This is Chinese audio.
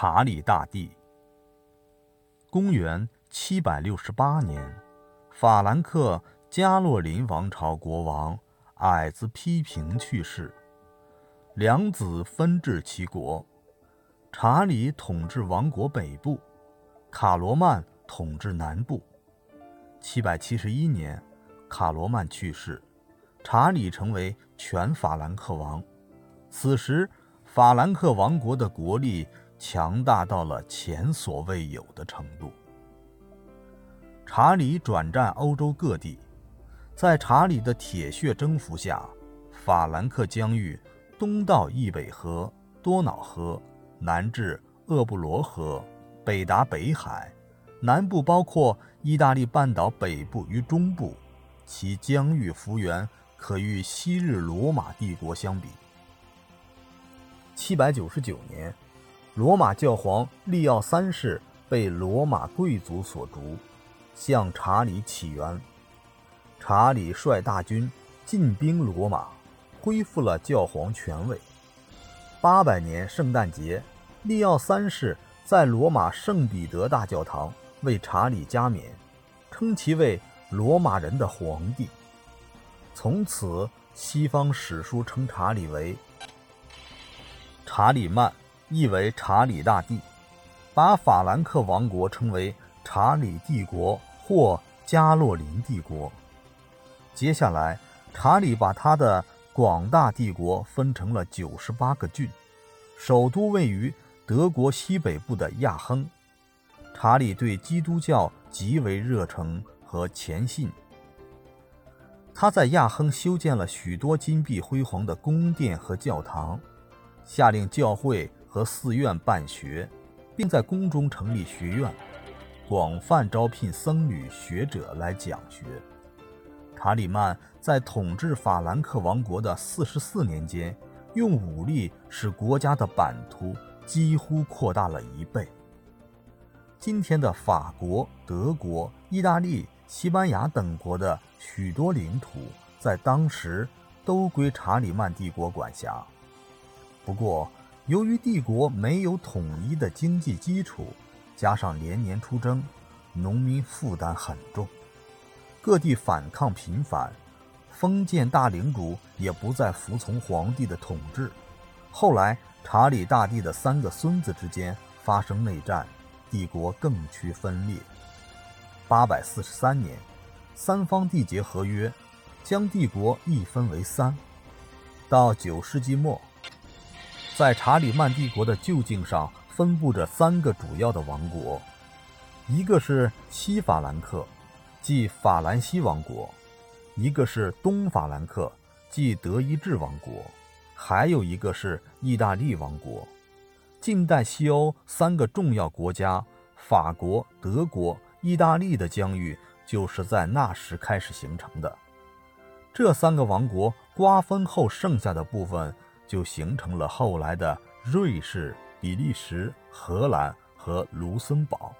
查理大帝。公元七百六十八年，法兰克加洛林王朝国王矮子丕平去世，两子分治其国。查理统治王国北部，卡罗曼统治南部。七百七十一年，卡罗曼去世，查理成为全法兰克王。此时，法兰克王国的国力强大到了前所未有的程度。查理转战欧洲各地，在查理的铁血征服下，法兰克疆域东到易北河、多瑙河，南至厄布罗河，北达北海，南部包括意大利半岛北部与中部，其疆域幅员可与昔日罗马帝国相比。七百九十九年，罗马教皇利奥三世被罗马贵族所逐，向查理起源。查理率大军进兵罗马，恢复了教皇权位。八百年圣诞节，利奥三世在罗马圣彼得大教堂为查理加冕，称其为罗马人的皇帝。从此，西方史书称查理为。查理曼意为查理大帝，把法兰克王国称为查理帝国或加洛林帝国。接下来，查理把他的广大帝国分成了九十八个郡，首都位于德国西北部的亚亨。查理对基督教极为热诚和虔信，他在亚亨修建了许多金碧辉煌的宫殿和教堂。下令教会和寺院办学，并在宫中成立学院，广泛招聘僧侣学者来讲学。查理曼在统治法兰克王国的四十四年间，用武力使国家的版图几乎扩大了一倍。今天的法国、德国、意大利、西班牙等国的许多领土，在当时都归查理曼帝国管辖。不过，由于帝国没有统一的经济基础，加上连年出征，农民负担很重，各地反抗频繁，封建大领主也不再服从皇帝的统治。后来，查理大帝的三个孙子之间发生内战，帝国更趋分裂。八百四十三年，三方缔结合约，将帝国一分为三。到九世纪末。在查理曼帝国的旧境上分布着三个主要的王国，一个是西法兰克，即法兰西王国；一个是东法兰克，即德意志王国；还有一个是意大利王国。近代西欧三个重要国家——法国、德国、意大利的疆域，就是在那时开始形成的。这三个王国瓜分后剩下的部分。就形成了后来的瑞士、比利时、荷兰和卢森堡。